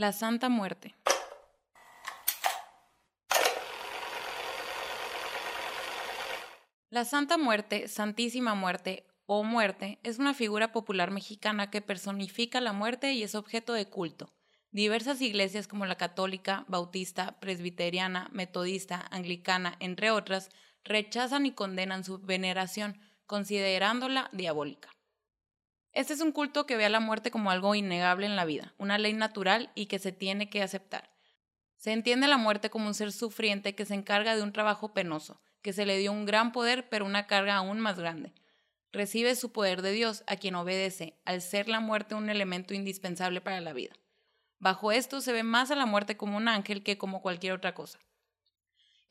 La Santa Muerte. La Santa Muerte, Santísima Muerte o Muerte es una figura popular mexicana que personifica la muerte y es objeto de culto. Diversas iglesias como la católica, bautista, presbiteriana, metodista, anglicana, entre otras, rechazan y condenan su veneración, considerándola diabólica. Este es un culto que ve a la muerte como algo innegable en la vida, una ley natural y que se tiene que aceptar. Se entiende la muerte como un ser sufriente que se encarga de un trabajo penoso, que se le dio un gran poder pero una carga aún más grande. Recibe su poder de Dios a quien obedece, al ser la muerte un elemento indispensable para la vida. Bajo esto se ve más a la muerte como un ángel que como cualquier otra cosa.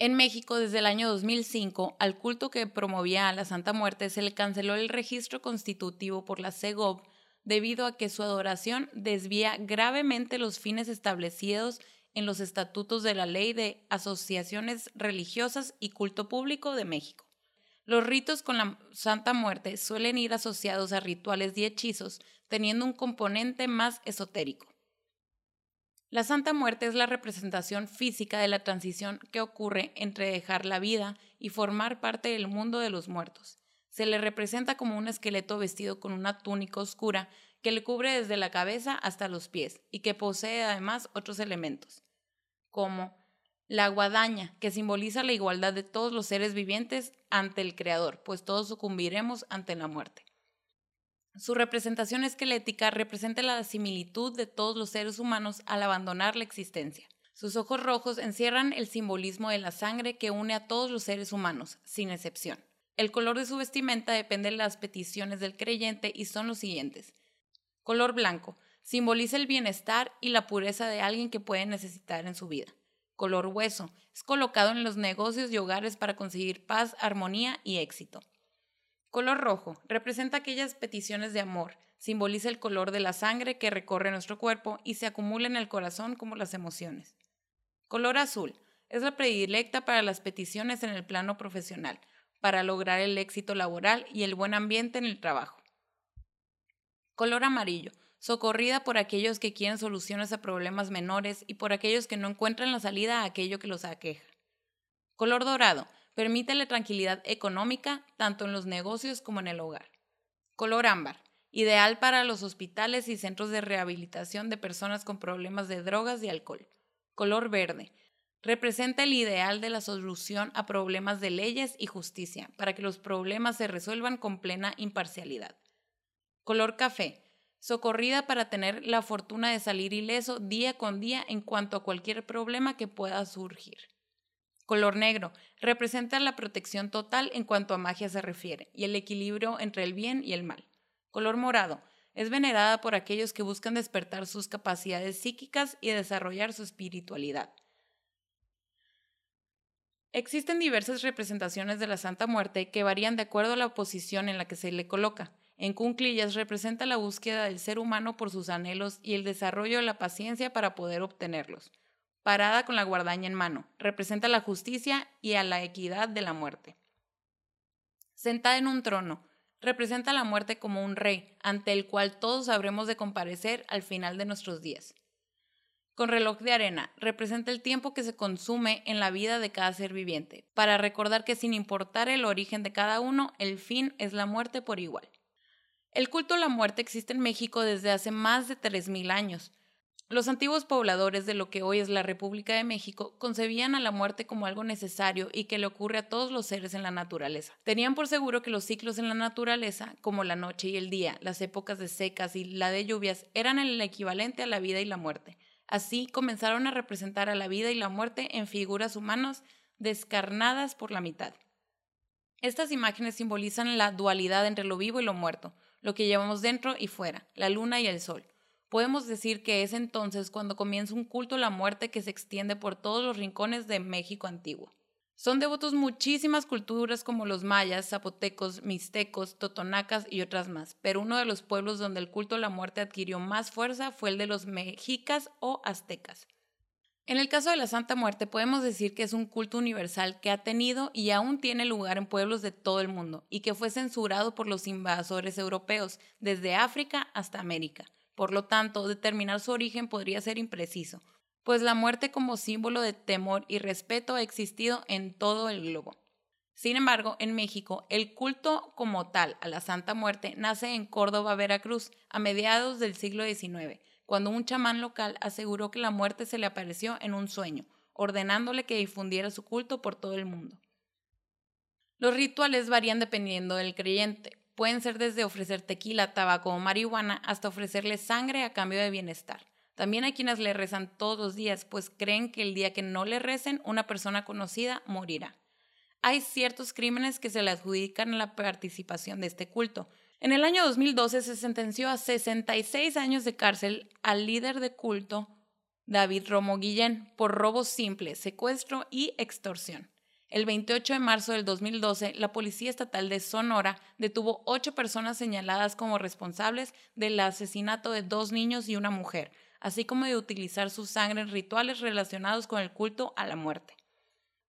En México, desde el año 2005, al culto que promovía a la Santa Muerte se le canceló el registro constitutivo por la CEGOV debido a que su adoración desvía gravemente los fines establecidos en los estatutos de la Ley de Asociaciones Religiosas y Culto Público de México. Los ritos con la Santa Muerte suelen ir asociados a rituales y hechizos, teniendo un componente más esotérico. La Santa Muerte es la representación física de la transición que ocurre entre dejar la vida y formar parte del mundo de los muertos. Se le representa como un esqueleto vestido con una túnica oscura que le cubre desde la cabeza hasta los pies y que posee además otros elementos, como la guadaña, que simboliza la igualdad de todos los seres vivientes ante el Creador, pues todos sucumbiremos ante la muerte. Su representación esquelética representa la similitud de todos los seres humanos al abandonar la existencia. Sus ojos rojos encierran el simbolismo de la sangre que une a todos los seres humanos, sin excepción. El color de su vestimenta depende de las peticiones del creyente y son los siguientes. Color blanco. Simboliza el bienestar y la pureza de alguien que puede necesitar en su vida. Color hueso. Es colocado en los negocios y hogares para conseguir paz, armonía y éxito. Color rojo representa aquellas peticiones de amor, simboliza el color de la sangre que recorre nuestro cuerpo y se acumula en el corazón como las emociones. Color azul es la predilecta para las peticiones en el plano profesional, para lograr el éxito laboral y el buen ambiente en el trabajo. Color amarillo, socorrida por aquellos que quieren soluciones a problemas menores y por aquellos que no encuentran la salida a aquello que los aqueja. Color dorado, Permite la tranquilidad económica tanto en los negocios como en el hogar. Color ámbar. Ideal para los hospitales y centros de rehabilitación de personas con problemas de drogas y alcohol. Color verde. Representa el ideal de la solución a problemas de leyes y justicia, para que los problemas se resuelvan con plena imparcialidad. Color café. Socorrida para tener la fortuna de salir ileso día con día en cuanto a cualquier problema que pueda surgir. Color negro representa la protección total en cuanto a magia se refiere y el equilibrio entre el bien y el mal. Color morado es venerada por aquellos que buscan despertar sus capacidades psíquicas y desarrollar su espiritualidad. Existen diversas representaciones de la Santa Muerte que varían de acuerdo a la posición en la que se le coloca. En cunclillas representa la búsqueda del ser humano por sus anhelos y el desarrollo de la paciencia para poder obtenerlos parada con la guardaña en mano, representa la justicia y a la equidad de la muerte. Sentada en un trono, representa la muerte como un rey, ante el cual todos habremos de comparecer al final de nuestros días. Con reloj de arena, representa el tiempo que se consume en la vida de cada ser viviente, para recordar que sin importar el origen de cada uno, el fin es la muerte por igual. El culto a la muerte existe en México desde hace más de 3.000 años, los antiguos pobladores de lo que hoy es la República de México concebían a la muerte como algo necesario y que le ocurre a todos los seres en la naturaleza. Tenían por seguro que los ciclos en la naturaleza, como la noche y el día, las épocas de secas y la de lluvias, eran el equivalente a la vida y la muerte. Así comenzaron a representar a la vida y la muerte en figuras humanas descarnadas por la mitad. Estas imágenes simbolizan la dualidad entre lo vivo y lo muerto, lo que llevamos dentro y fuera, la luna y el sol. Podemos decir que es entonces cuando comienza un culto a la muerte que se extiende por todos los rincones de México antiguo. Son devotos muchísimas culturas como los mayas, zapotecos, mixtecos, totonacas y otras más, pero uno de los pueblos donde el culto a la muerte adquirió más fuerza fue el de los mexicas o aztecas. En el caso de la Santa Muerte podemos decir que es un culto universal que ha tenido y aún tiene lugar en pueblos de todo el mundo y que fue censurado por los invasores europeos desde África hasta América Por lo tanto, determinar su origen podría ser impreciso, pues la muerte como símbolo de temor y respeto ha existido en todo el globo. Sin embargo, en México, el culto como tal a la Santa Muerte nace en Córdoba, Veracruz, a mediados del siglo XIX, cuando un chamán local aseguró que la muerte se le apareció en un sueño, ordenándole que difundiera su culto por todo el mundo. Los rituales varían dependiendo del creyente. Pueden ser desde ofrecer tequila, tabaco o marihuana hasta ofrecerle sangre a cambio de bienestar. También hay quienes le rezan todos los días, pues creen que el día que no le recen, una persona conocida morirá hay ciertos crímenes que se le adjudican a la participación de este culto. En el año 2012 se sentenció a 66 años de cárcel al líder de culto David Romo Guillén por robo simple, secuestro y extorsión. El 28 de marzo del 2012, la Policía Estatal de Sonora detuvo ocho personas señaladas como responsables del asesinato de dos niños y una mujer, así como de utilizar su sangre en rituales relacionados con el culto a la muerte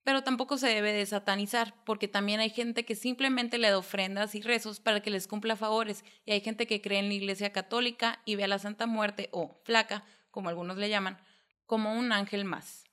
pero tampoco se debe de satanizar, porque también hay gente que simplemente le da ofrendas y rezos para que les cumpla favores, y hay gente que cree en la Iglesia Católica y ve a la Santa Muerte o flaca, como algunos le llaman, como un ángel más.